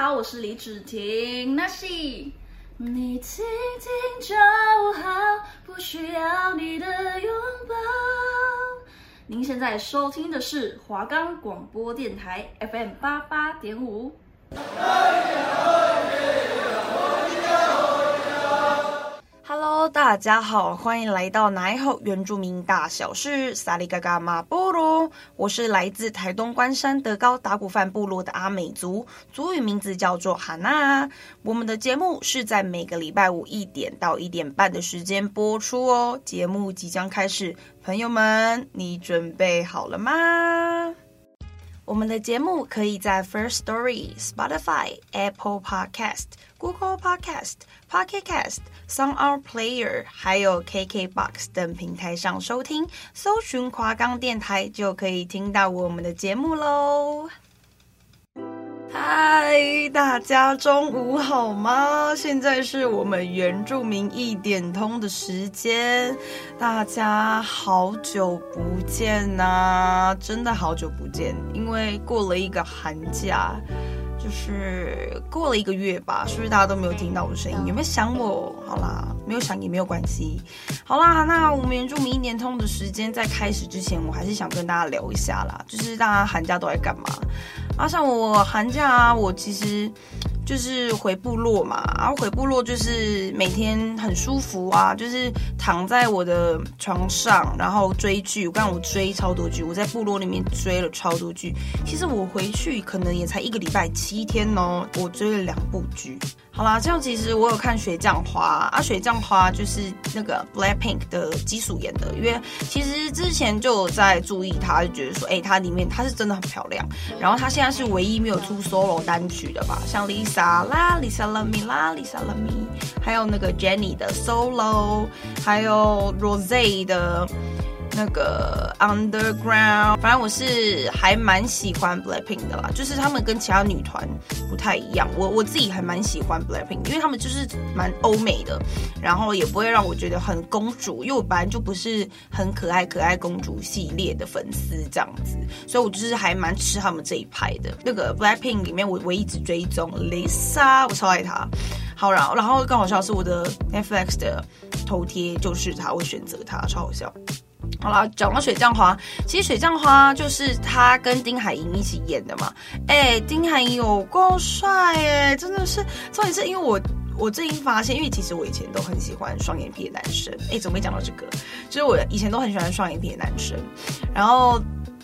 好，我是李芷婷。那是你听听就好，不需要你的拥抱。您现在收听的是华冈广播电台 FM 八八点五。大家好，欢迎来到奶后原住民大小事，萨里嘎嘎马波罗。我是来自台东关山德高达古范部落的阿美族，族语名字叫做哈娜。我们的节目是在每个礼拜五一点到一点半的时间播出哦。节目即将开始，朋友们，你准备好了吗？我们的节目可以在 First Story、Spotify、Apple Podcast、Google Podcast、Pocket Cast、SoundOn Player，还有 KKBox 等平台上收听，搜寻华冈电台就可以听到我们的节目喽。嗨，大家中午好吗？现在是我们原住民一点通的时间，大家好久不见呐、真的好久不见，因为过了一个寒假。就是过了一个月吧，是不是大家都没有听到我的声音？有没有想我？好啦，没有想也没有关系。好啦，那我们原住民一点通的时间在开始之前，我还是想跟大家聊一下啦，就是大家寒假都在干嘛？啊，像我寒假啊，我其实。就是回部落嘛，然后回部落就是每天很舒服啊，就是躺在我的床上，然后追剧。我刚我追超多剧，我在部落里面追了超多剧。其实我回去可能也才一个礼拜七天哦，我追了两部剧。好啦，这样其实我有看水降花啊，水降花就是那个 Blackpink 的基础演的，因为其实之前就有在注意她，就觉得说，哎、欸，她里面她是真的很漂亮。然后她现在是唯一没有出 solo 单曲的吧，像 Lisa 莎啦、Lisa l a m i 啦、Lisa l a m i 还有那个 Jenny 的 solo，还有 Rose 的。那个 Underground，反正我是还蛮喜欢 Blackpink 的啦，就是他们跟其他女团不太一样，我我自己还蛮喜欢 Blackpink，因为他们就是蛮欧美的，然后也不会让我觉得很公主，因为我本来就不是很可爱可爱公主系列的粉丝这样子，所以我就是还蛮吃他们这一派的。那个 Blackpink 里面我唯一只追踪 Lisa，我超爱她。好，然后然后更好笑是我的 Netflix 的头贴就是她，我选择她，超好笑。好了，讲到水降花，其实水降花就是他跟丁海寅一起演的嘛。哎，丁海寅有够帅哎，真的是。重点是因为我我最近发现，因为其实我以前都很喜欢双眼皮的男生。哎，怎么没讲到这个？就是我以前都很喜欢双眼皮的男生。然后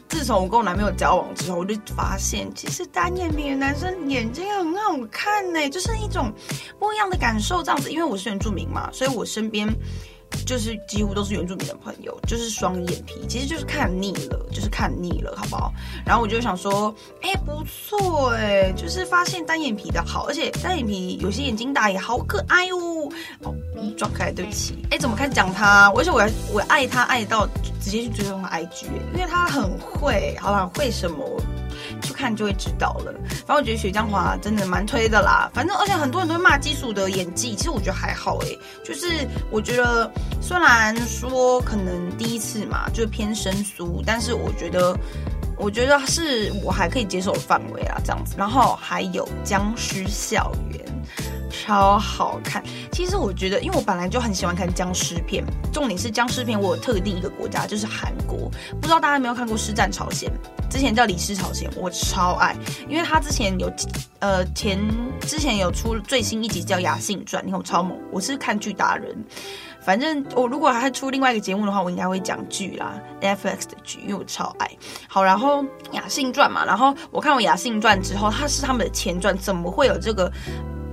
自从我跟我男朋友交往之后，我就发现，其实单眼皮的男生眼睛很好看呢，就是一种不一样的感受。这样子，因为我是原住民嘛，所以我身边。就是几乎都是原住民的朋友，就是双眼皮，其实就是看腻了，就是看腻了，好不好？然后我就想说，哎、欸，不错哎，就是发现单眼皮的好，而且单眼皮有些眼睛大也好可爱哦。哦，转开，对不起。哎、欸，怎么开始讲他？而且我我爱他爱到直接去追踪他 IG，因为他很会，好吧？会什么？去看就会知道了。反正我觉得雪江华真的蛮推的啦。反正而且很多人都会骂基础的演技，其实我觉得还好诶。就是我觉得虽然说可能第一次嘛，就偏生疏，但是我觉得我觉得是我还可以接受的范围啊，这样子。然后还有僵尸校园。超好看！其实我觉得，因为我本来就很喜欢看僵尸片，重点是僵尸片我有特定一个国家，就是韩国。不知道大家有没有看过《尸战朝鲜》？之前叫《李氏朝鲜》，我超爱，因为他之前有呃前之前有出最新一集叫《雅信传》，你看我超猛，我是看剧达人。反正我如果还出另外一个节目的话，我应该会讲剧啦，Netflix 的剧，因为我超爱好。然后《雅信传》嘛，然后我看完《雅信传》之后，它是他们的前传，怎么会有这个？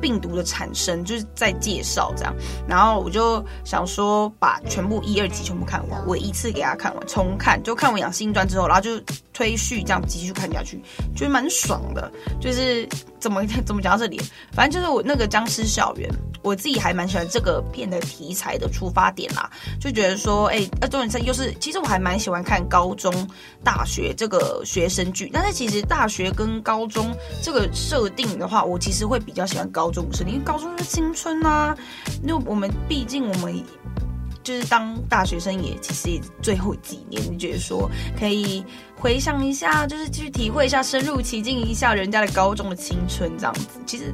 病毒的产生就是在介绍这样，然后我就想说把全部一二集全部看完，我一次给大家看完重看，就看完《养新传》之后，然后就推序这样继续看下去，觉得蛮爽的。就是怎么怎么讲到这里，反正就是我那个僵尸校园，我自己还蛮喜欢这个片的题材的出发点啦，就觉得说，哎，呃，重点是又是，其实我还蛮喜欢看高中、大学这个学生剧，但是其实大学跟高中这个设定的话，我其实会比较喜欢高。中是因为高中是青春呐、啊，那我们毕竟我们就是当大学生也其实也最后几年，你觉得说可以回想一下，就是去体会一下，深入其境一下人家的高中的青春这样子。其实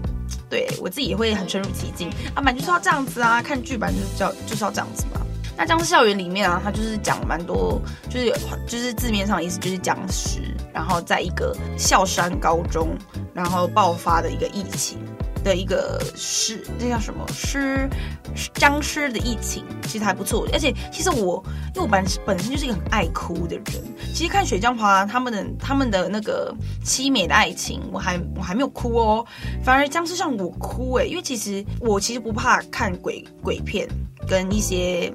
对我自己也会很深入其境啊，本来就是要这样子啊，看剧本就是叫就是要这样子嘛。那僵尸校园里面啊，它就是讲蛮多，就是就是字面上的意思就是僵尸，然后在一个校山高中，然后爆发的一个疫情。的一个是这叫什么？是僵尸的疫情，其实还不错。而且其实我，因为我本本身就是一个很爱哭的人。其实看水江华他们的他们的那个凄美的爱情，我还我还没有哭哦。反而僵尸像我哭哎，因为其实我其实不怕看鬼鬼片跟一些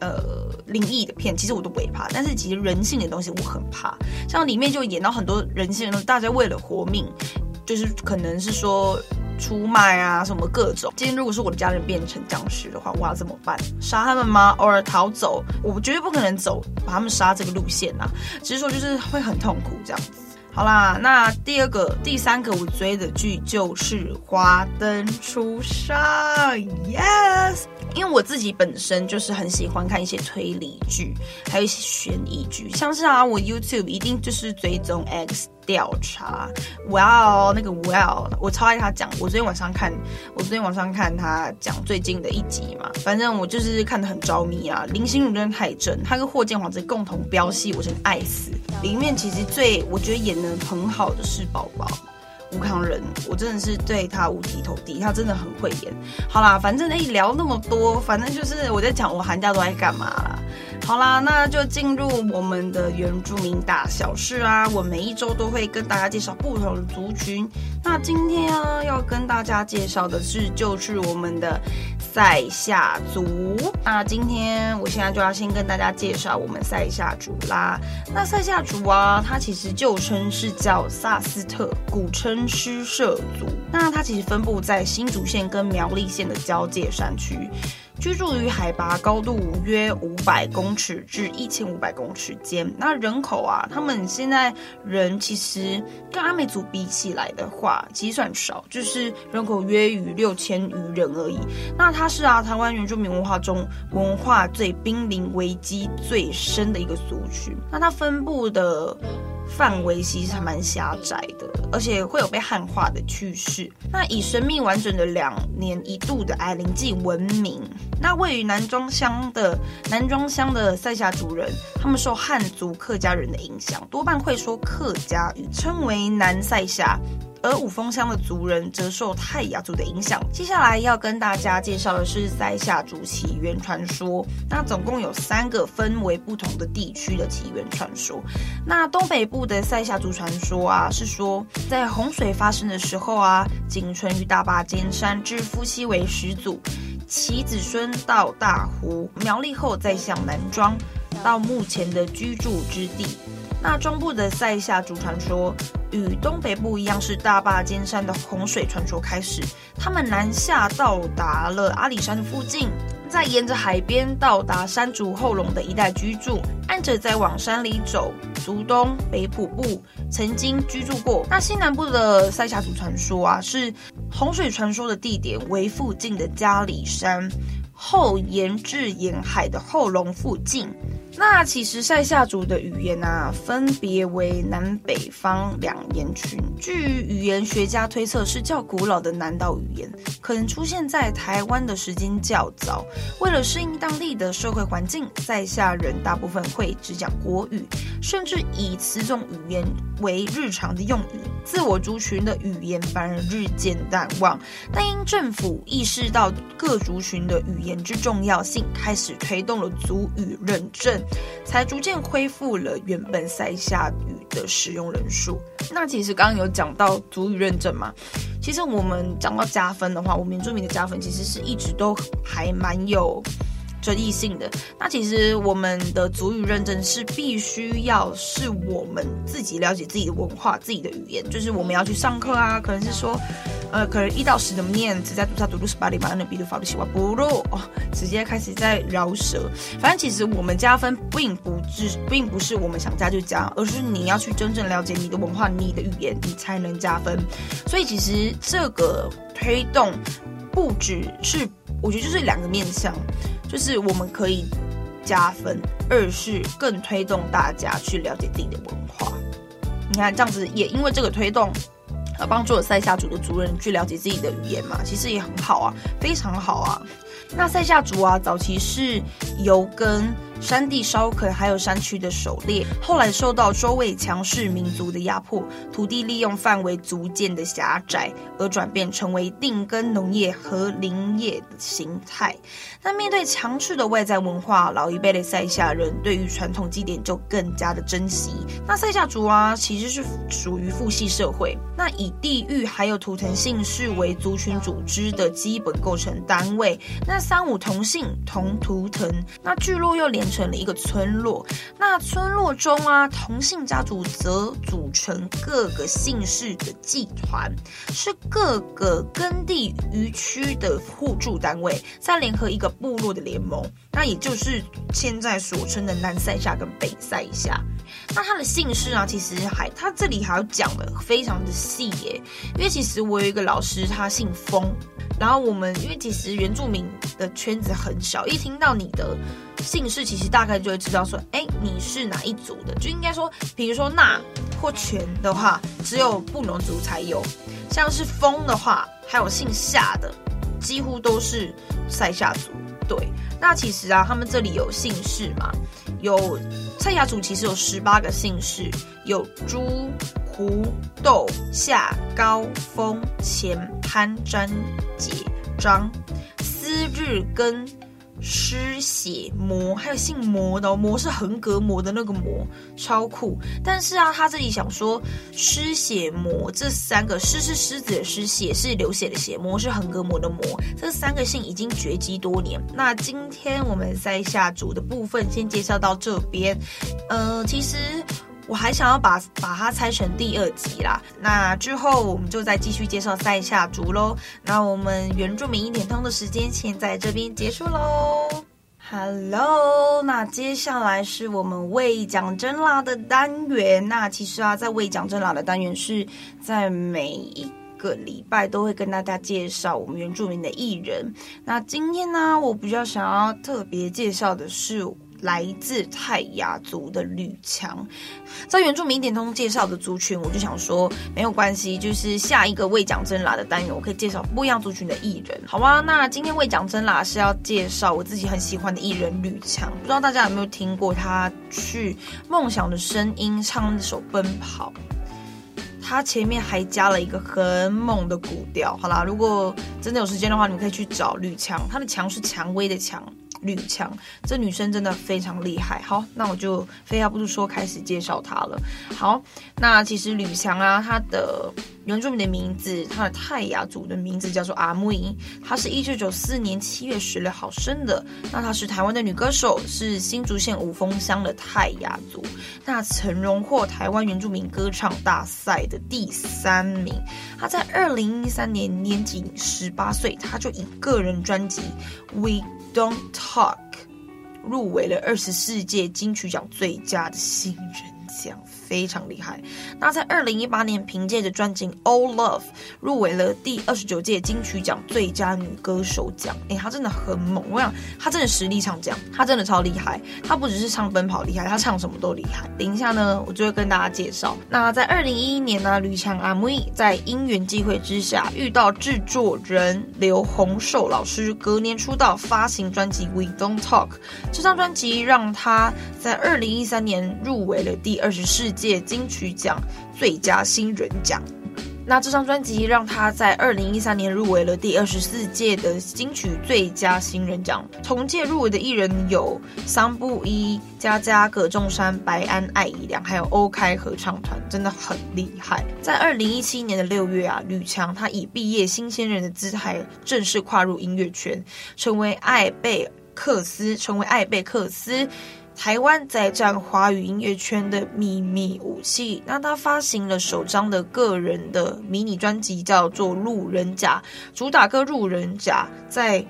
呃灵异的片，其实我都不会怕。但是其实人性的东西我很怕，像里面就演到很多人性的东西，大家为了活命，就是可能是说。出卖啊，什么各种。今天如果是我的家人变成僵尸的话，我要怎么办？杀他们吗？偶尔逃走？我绝对不可能走把他们杀这个路线啊！只是说就是会很痛苦这样子。好啦，那第二个、第三个我追的剧就是《华灯初上》，yes。因为我自己本身就是很喜欢看一些推理剧，还有一些悬疑剧，像是啊，我 YouTube 一定就是追踪 X 调查，Well 那个 Well，我超爱他讲。我昨天晚上看，我昨天晚上看他讲最近的一集嘛，反正我就是看得很着迷啊。林心如真的太正，他跟霍建华这共同飙戏，我真的爱死。里面其实最我觉得演得很好的是宝宝。吴康仁，我真的是对他五体投地，他真的很会演。好啦，反正一聊那么多，反正就是我在讲我寒假都在干嘛啦。好啦，那就进入我们的原住民大小事啊。我每一周都会跟大家介绍不同的族群。那今天啊，要跟大家介绍的是，就是我们的赛夏族。那今天我现在就要先跟大家介绍我们赛夏族啦。那赛夏族啊，它其实旧称是叫萨斯特，古称狮社族。那它其实分布在新竹县跟苗栗县的交界山区。居住于海拔高度约五百公尺至一千五百公尺间。那人口啊，他们现在人其实跟阿美族比起来的话，其实算少，就是人口约于六千余人而已。那它是啊，台湾原住民文化中文化最濒临危机最深的一个族群。那它分布的。范围其实还蛮狭窄的，而且会有被汉化的趋势。那以神秘完整的两年一度的矮灵祭闻名。那位于南庄乡的南庄乡的赛夏族人，他们受汉族客家人的影响，多半会说客家语，称为南赛夏。而五峰乡的族人则受泰雅族的影响。接下来要跟大家介绍的是塞夏族起源传说。那总共有三个分为不同的地区的起源传说。那东北部的塞夏族传说啊，是说在洪水发生的时候啊，仅存于大霸尖山之夫妻为始祖，其子孙到大湖苗栗后，再向南庄到目前的居住之地。那中部的塞夏族传说与东北部一样，是大霸尖山的洪水传说开始。他们南下到达了阿里山附近，再沿着海边到达山竹后龙的一带居住，按着再往山里走，竹东北埔部曾经居住过。那西南部的塞夏族传说啊，是洪水传说的地点为附近的嘉里山，后延至沿海的后龙附近。那其实赛夏族的语言啊，分别为南北方两言群。据语言学家推测，是较古老的南岛语言，可能出现在台湾的时间较早。为了适应当地的社会环境，赛夏人大部分会只讲国语，甚至以此种语言为日常的用语。自我族群的语言反而日渐淡忘。但因政府意识到各族群的语言之重要性，开始推动了族语认证。才逐渐恢复了原本塞夏语的使用人数。那其实刚刚有讲到足语认证嘛，其实我们讲到加分的话，我们原住民的加分其实是一直都还蛮有争议性的。那其实我们的族语认证是必须要是我们自己了解自己的文化、自己的语言，就是我们要去上课啊，可能是说。呃，可能一到十怎么念？只在读它读读十八里巴那比读法律西瓦不录哦，直接开始在饶舌。反正其实我们加分并不是，并不是我们想加就加，而是你要去真正了解你的文化、你的语言，你才能加分。所以其实这个推动不只是，我觉得就是两个面向，就是我们可以加分，二是更推动大家去了解自己的文化。你看这样子，也因为这个推动，而帮助了塞夏族的族人去了解自己的语言嘛，其实也很好啊，非常好啊。那塞夏族啊，早期是由跟。山地烧垦，还有山区的狩猎，后来受到周围强势民族的压迫，土地利用范围逐渐的狭窄，而转变成为定耕农业和林业的形态。那面对强势的外在文化，老一辈的赛夏人对于传统祭典就更加的珍惜。那赛夏族啊，其实是属于父系社会，那以地域还有图腾姓氏为族群组织的基本构成单位。那三五同姓同图腾，那聚落又连。成了一个村落，那村落中啊，同姓家族则组成各个姓氏的祭团，是各个耕地渔区的互助单位，再联合一个部落的联盟，那也就是现在所称的南塞夏跟北塞夏。那他的姓氏啊，其实还他这里还要讲的非常的细耶，因为其实我有一个老师，他姓封。然后我们因为其实原住民的圈子很小，一听到你的姓氏，其实大概就会知道说，哎，你是哪一族的。就应该说，比如说那或全的话，只有布农族才有；像是风的话，还有姓夏的，几乎都是塞夏族。对，那其实啊，他们这里有姓氏嘛，有蔡雅族其实有十八个姓氏，有朱、胡、窦、夏、高、峰、钱、潘、詹。解张、思日根、师血魔，还有姓魔的，魔是横膈膜的那个魔，超酷。但是啊，他这里想说，师血魔这三个，狮是狮子的狮，血是流血的血，魔是横膈膜的魔，这三个姓已经绝迹多年。那今天我们在下组的部分先介绍到这边。呃，其实。我还想要把把它拆成第二集啦，那之后我们就再继续介绍塞夏族喽。那我们原住民一点通的时间先在这边结束喽。Hello，那接下来是我们为讲真啦的单元。那其实啊，在为讲真啦的单元是在每一个礼拜都会跟大家介绍我们原住民的艺人。那今天呢，我比较想要特别介绍的是。来自泰雅族的吕强，在原著《名点通介绍的族群，我就想说没有关系，就是下一个未讲真啦的单元，我可以介绍不一样族群的艺人，好啊。那今天未讲真啦是要介绍我自己很喜欢的艺人吕强，不知道大家有没有听过他去《梦想的声音》唱那首《奔跑》，他前面还加了一个很猛的鼓调。好啦，如果真的有时间的话，你们可以去找吕强，他的强是蔷薇的蔷。吕强，这女生真的非常厉害。好，那我就废话不多说，开始介绍她了。好，那其实吕强啊，她的原住民的名字，她的泰雅族的名字叫做阿木伊。她是一九九四年七月十六号生的。那她是台湾的女歌手，是新竹县五峰乡的泰雅族。那曾荣获台湾原住民歌唱大赛的第三名。她在二零一三年年仅十八岁，她就以个人专辑《We Don't Talk》入围了二十世届金曲奖最佳的新人奖。非常厉害。那在二零一八年，凭借着专辑《All Love》入围了第二十九届金曲奖最佳女歌手奖。哎，她真的很猛！我想她真的实力唱将，她真的超厉害。她不只是唱《奔跑》厉害，她唱什么都厉害。等一下呢，我就会跟大家介绍。那在二零一一年呢，吕强阿妹在因缘际会之下遇到制作人刘洪寿老师，隔年出道发行专辑《We Don't Talk》。这张专辑让她在二零一三年入围了第二十四届金曲奖最佳新人奖，那这张专辑让他在二零一三年入围了第二十四届的金曲最佳新人奖。同届入围的艺人有桑布伊、佳佳、葛仲山、白安、艾怡良，还有欧开合唱团，真的很厉害。在二零一七年的六月啊，吕强他以毕业新鲜人的姿态正式跨入音乐圈，成为艾贝克斯，成为艾贝克斯。台湾在战华语音乐圈的秘密武器。那他发行了首张的个人的迷你专辑，叫做《路人甲》，主打歌《路人甲》在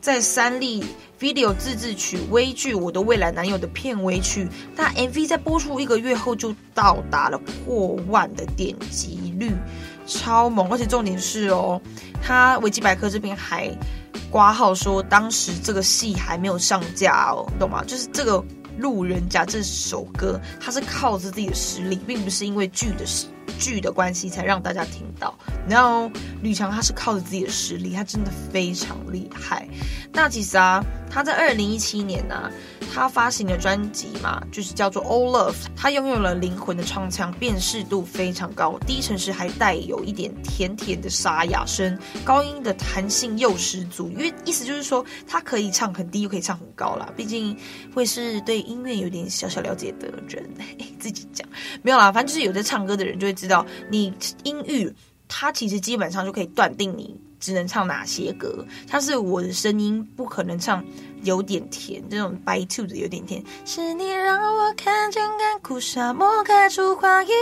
在三立 video 自制曲《微剧我的未来男友》的片尾曲，那 MV 在播出一个月后就到达了破万的点击率。超猛，而且重点是哦，他维基百科这边还挂号说，当时这个戏还没有上架哦，懂吗？就是这个路人甲这首歌，他是靠着自己的实力，并不是因为剧的实剧的关系才让大家听到。然后吕强他是靠着自己的实力，他真的非常厉害。那其实啊，他在二零一七年呢、啊。他发行的专辑嘛，就是叫做《All Love》，他拥有了灵魂的唱腔，辨识度非常高，低沉时还带有一点甜甜的沙哑声，高音的弹性又十足。因为意思就是说，他可以唱很低，又可以唱很高啦。毕竟会是对音乐有点小小了解的人，自己讲没有啦。反正就是有在唱歌的人就知道，你音域，它其实基本上就可以断定你只能唱哪些歌。像是我的声音，不可能唱。有点甜，这种白兔子有点甜。是你让我看见干枯沙漠开出花一朵，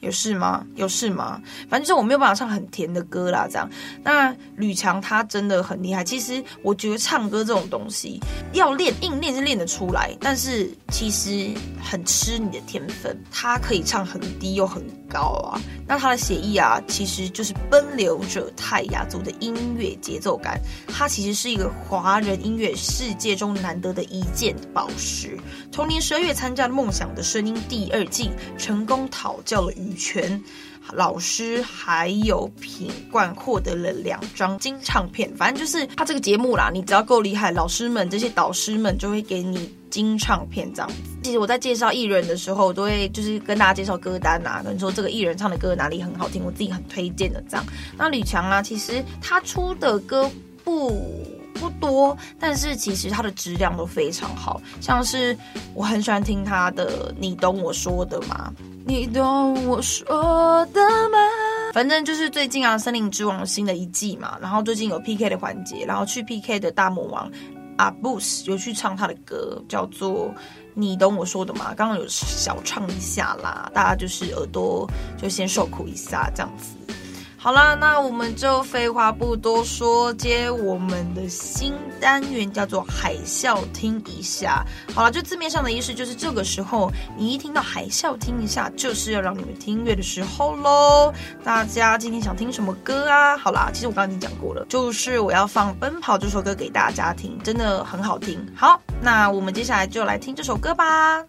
有事吗？有事吗？反正就是我没有办法唱很甜的歌啦，这样。那吕强他真的很厉害。其实我觉得唱歌这种东西要练，硬练是练得出来，但是其实很吃你的天分。他可以唱很低又很高啊。那他的写意啊，其实就是奔流着泰雅族的音乐节奏感。他其实是一个华人音乐师世界中难得的一件宝石。同年十二月参加了《梦想的声音》第二季，成功讨教了羽泉老师，还有品冠，获得了两张金唱片。反正就是他这个节目啦，你只要够厉害，老师们这些导师们就会给你金唱片这样子。其实我在介绍艺人的时候，我都会就是跟大家介绍歌单啊，跟说这个艺人唱的歌哪里很好听，我自己很推荐的这样。那吕强啊，其实他出的歌不。不多，但是其实它的质量都非常好，像是我很喜欢听他的“你懂我说的吗？你懂我说的吗？”反正就是最近啊，《森林之王》新的一季嘛，然后最近有 PK 的环节，然后去 PK 的大魔王阿布斯有去唱他的歌，叫做“你懂我说的吗？”刚刚有小唱一下啦，大家就是耳朵就先受苦一下这样子。好啦，那我们就废话不多说，接我们的新单元叫做海啸听一下。好了，就字面上的意思就是这个时候，你一听到海啸听一下，就是要让你们听音乐的时候喽。大家今天想听什么歌啊？好啦，其实我刚刚已经讲过了，就是我要放《奔跑》这首歌给大家听，真的很好听。好，那我们接下来就来听这首歌吧。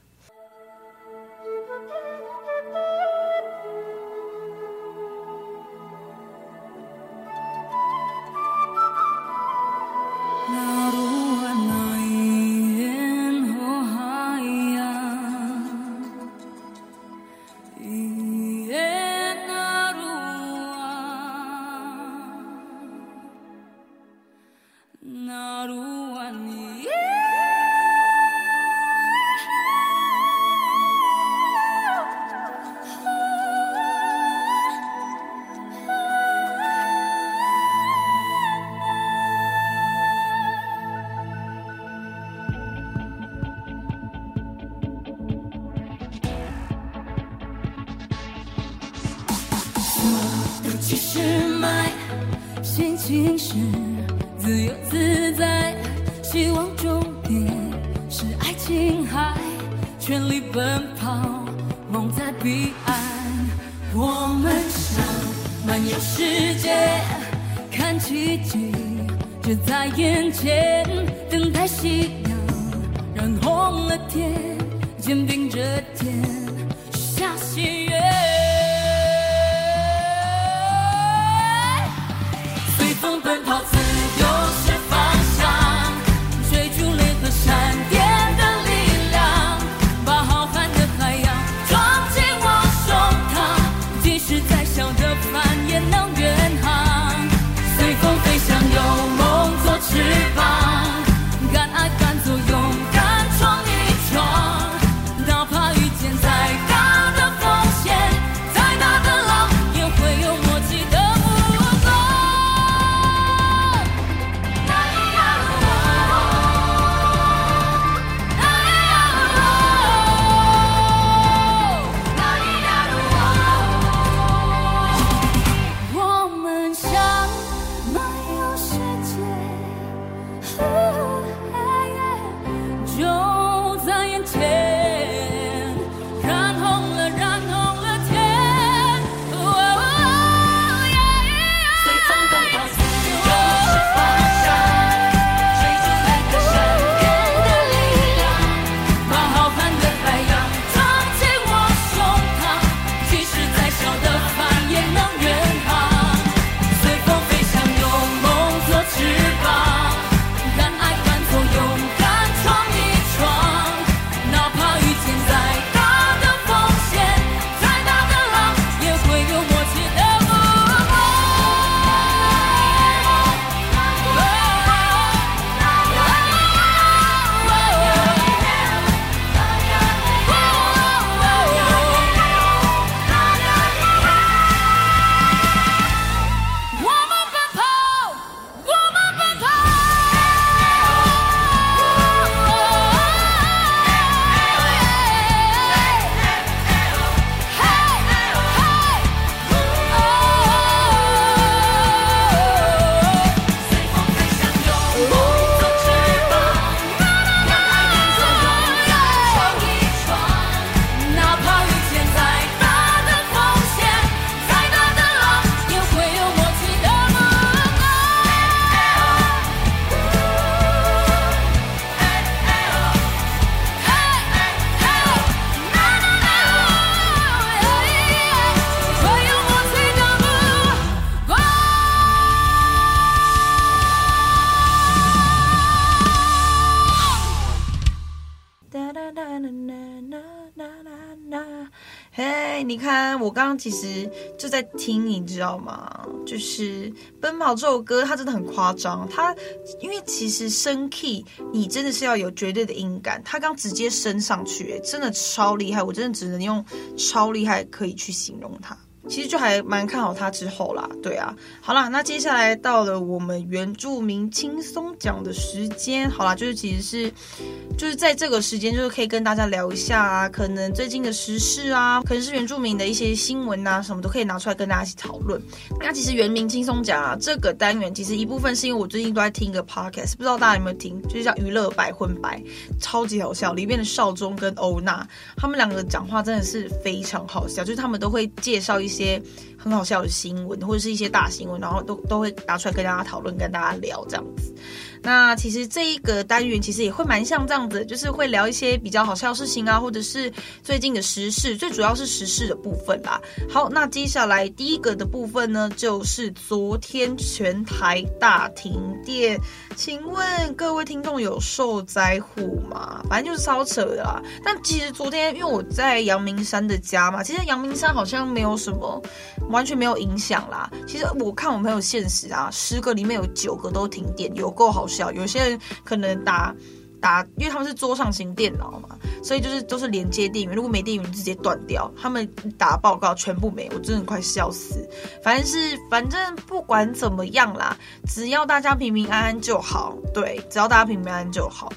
你看我刚刚其实就在听，你知道吗？就是《奔跑》这首歌，它真的很夸张。它因为其实升 key，你真的是要有绝对的音感。它刚直接升上去，真的超厉害。我真的只能用超厉害可以去形容它。其实就还蛮看好他之后啦，对啊，好啦，那接下来到了我们原住民轻松讲的时间，好啦，就是其实是，就是在这个时间，就是可以跟大家聊一下啊，可能最近的时事啊，可能是原住民的一些新闻啊，什么都可以拿出来跟大家一起讨论。那其实原民轻松讲啊，这个单元其实一部分是因为我最近都在听一个 podcast，不知道大家有没有听，就是叫娱乐百分百，超级好笑，里面的少宗跟欧娜他们两个讲话真的是非常好笑，就是他们都会介绍一些。些很好笑的新闻，或者是一些大新闻，然后都都会拿出来跟大家讨论，跟大家聊这样子。那其实这一个单元其实也会蛮像这样子，就是会聊一些比较好笑的事情啊，或者是最近的时事，最主要是时事的部分啦。好，那接下来第一个的部分呢，就是昨天全台大停电，请问各位听众有受灾户吗？反正就是超扯的啦。但其实昨天因为我在阳明山的家嘛，其实阳明山好像没有什么，完全没有影响啦。其实我看我朋友现实啊，十个里面有九个都停电，有够好。有些人可能打打，因为他们是桌上型电脑嘛，所以就是都是连接电源，如果没电源直接断掉。他们打报告全部没，我真的快笑死。反正是反正不管怎么样啦，只要大家平平安安就好。对，只要大家平平安安就好。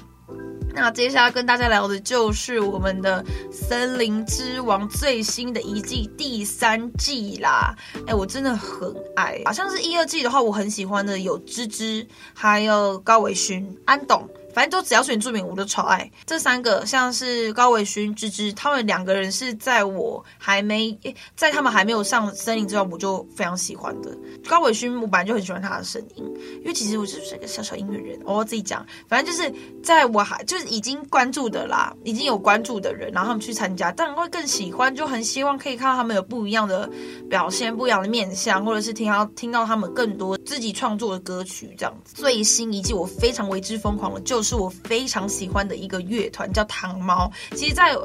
那接下来跟大家聊的就是我们的《森林之王》最新的一季第三季啦。哎，我真的很爱，好像是一二季的话，我很喜欢的有芝芝，还有高伟勋、安董。反正都只要是原住民，我都超爱这三个。像是高伟勋、芝芝，他们两个人是在我还没在他们还没有上森林之后，我就非常喜欢的。高伟勋，我本来就很喜欢他的声音，因为其实我就是一个小小音乐人。我自己讲，反正就是在我还就是已经关注的啦，已经有关注的人，然后他们去参加，当然会更喜欢，就很希望可以看到他们有不一样的表现，不一样的面相，或者是听到听到他们更多自己创作的歌曲这样子。最新一季我非常为之疯狂的就。是我非常喜欢的一个乐团，叫糖猫。其实在，在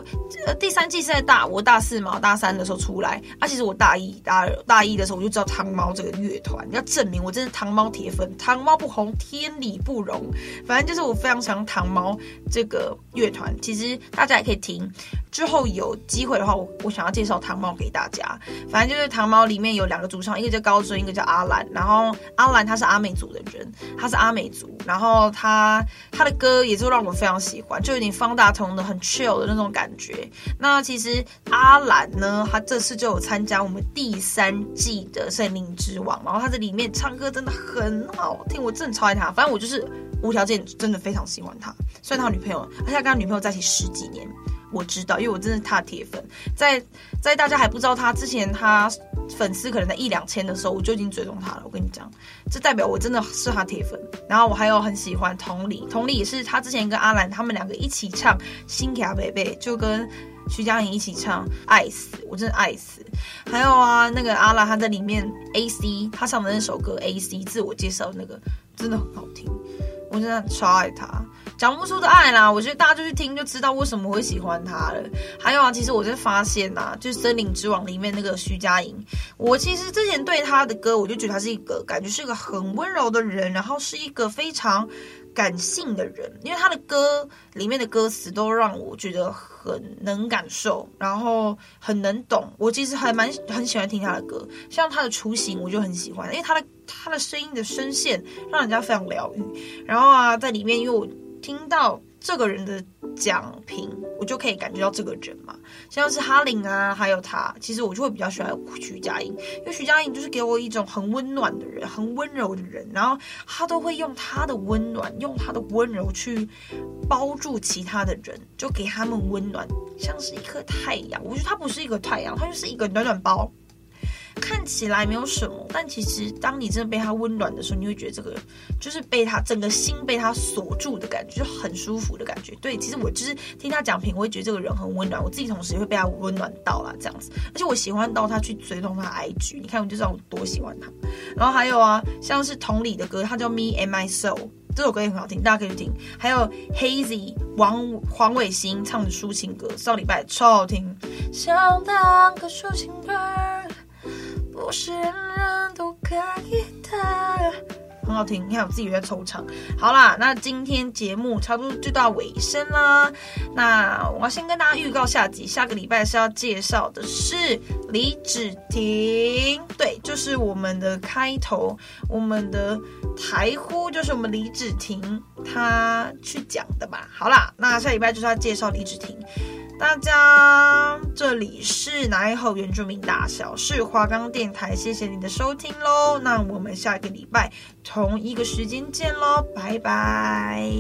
呃第三季是在大我大四嘛，大三的时候出来。啊，其实我大一、大二、大一的时候我就知道糖猫这个乐团。要证明我真是糖猫铁粉，糖猫不红，天理不容。反正就是我非常喜欢糖猫这个乐团。其实大家也可以听。之后有机会的话，我我想要介绍糖猫给大家。反正就是糖猫里面有两个主唱，一个叫高尊，一个叫阿兰。然后阿兰他是阿美族的人，他是阿美族。然后他他的歌也就让我非常喜欢，就有点方大同的很 chill 的那种感觉。那其实阿兰呢，他这次就有参加我们第三季的森林之王，然后他在里面唱歌真的很好听，我真的超爱他。反正我就是无条件真的非常喜欢他。虽然他女朋友，而且跟他女朋友在一起十几年。我知道，因为我真的是他铁粉。在在大家还不知道他之前，他粉丝可能在一两千的时候，我就已经追踪他了。我跟你讲，这代表我真的是他铁粉。然后我还有很喜欢同理，同理也是他之前跟阿兰他们两个一起唱《新卡贝贝》，就跟徐佳莹一起唱《爱死》，我真的爱死。还有啊，那个阿兰他在里面 AC，他唱的那首歌 AC 自我介绍那个真的很好听，我真的超爱他。讲不出的爱啦，我觉得大家就去听就知道为什么会喜欢他了。还有啊，其实我在发现呐、啊，就是《森林之王》里面那个徐佳莹，我其实之前对他的歌，我就觉得他是一个感觉是一个很温柔的人，然后是一个非常感性的人，因为他的歌里面的歌词都让我觉得很能感受，然后很能懂。我其实还蛮很喜欢听他的歌，像他的《雏形》，我就很喜欢，因为他的他的声音的声线让人家非常疗愈。然后啊，在里面因为我。听到这个人的讲评，我就可以感觉到这个人嘛，像是哈林啊，还有他，其实我就会比较喜欢徐佳莹，因为徐佳莹就是给我一种很温暖的人，很温柔的人，然后他都会用他的温暖，用他的温柔去包住其他的人，就给他们温暖，像是一颗太阳。我觉得他不是一个太阳，他就是一个暖暖包。看起来没有什么，但其实当你真的被他温暖的时候，你会觉得这个就是被他整个心被他锁住的感觉，就很舒服的感觉。对，其实我就是听他讲评，我会觉得这个人很温暖，我自己同时也会被他温暖到啦，这样子。而且我喜欢到他去追踪他 IG，你看我就知道我多喜欢他。然后还有啊，像是同理的歌，他叫 Me and My Soul。这首歌也很好听，大家可以去听。还有 Hazy 王黄伟星唱的抒情歌，上礼拜超好听。想当个抒情歌，不是人人都可以的。很好听，你看我自己在抽唱。好啦，那今天节目差不多就到尾声啦。那我要先跟大家预告下集，下个礼拜是要介绍的是李芷婷，对，就是我们的开头，我们的台呼就是我们李芷婷她去讲的吧。好啦，那下礼拜就是要介绍李芷婷。大家，这里是哪一吼原住民大小事华冈电台，谢谢你的收听喽。那我们下个礼拜同一个时间见喽，拜拜。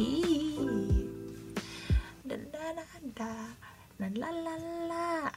啦啦啦啦啦啦啦啦。